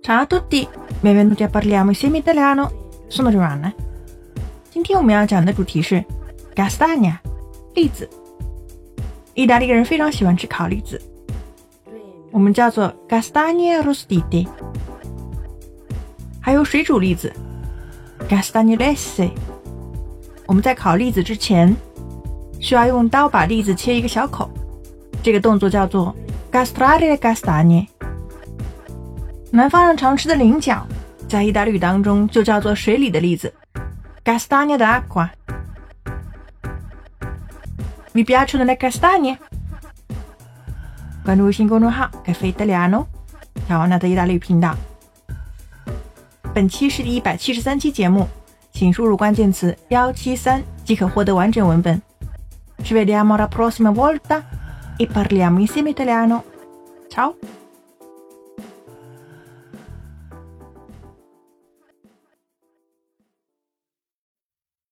Ciao a tutti, benvenuti a parliamo insieme italiano. Sono Giovanna。今天我们要讲的主题是 castagna，栗子。意大利人非常喜欢吃烤栗子，我们叫做 castagne rostite。还有水煮栗子 castagnolesse。我们在烤栗子之前，需要用刀把栗子切一个小口，这个动作叫做 castrare le castagne。南方人常吃的菱角，在意大利语当中就叫做水里的栗子，castagna d'acqua。Vi piacciono le castagne？关注微信公众号“咖啡 italiano”，乔安娜的意大利语频道。本期是第一百七十三期节目，请输入关键词“幺七三”即可获得完整文本。Ci vediamo la prossima volta e parliamo insieme italiano. Ciao!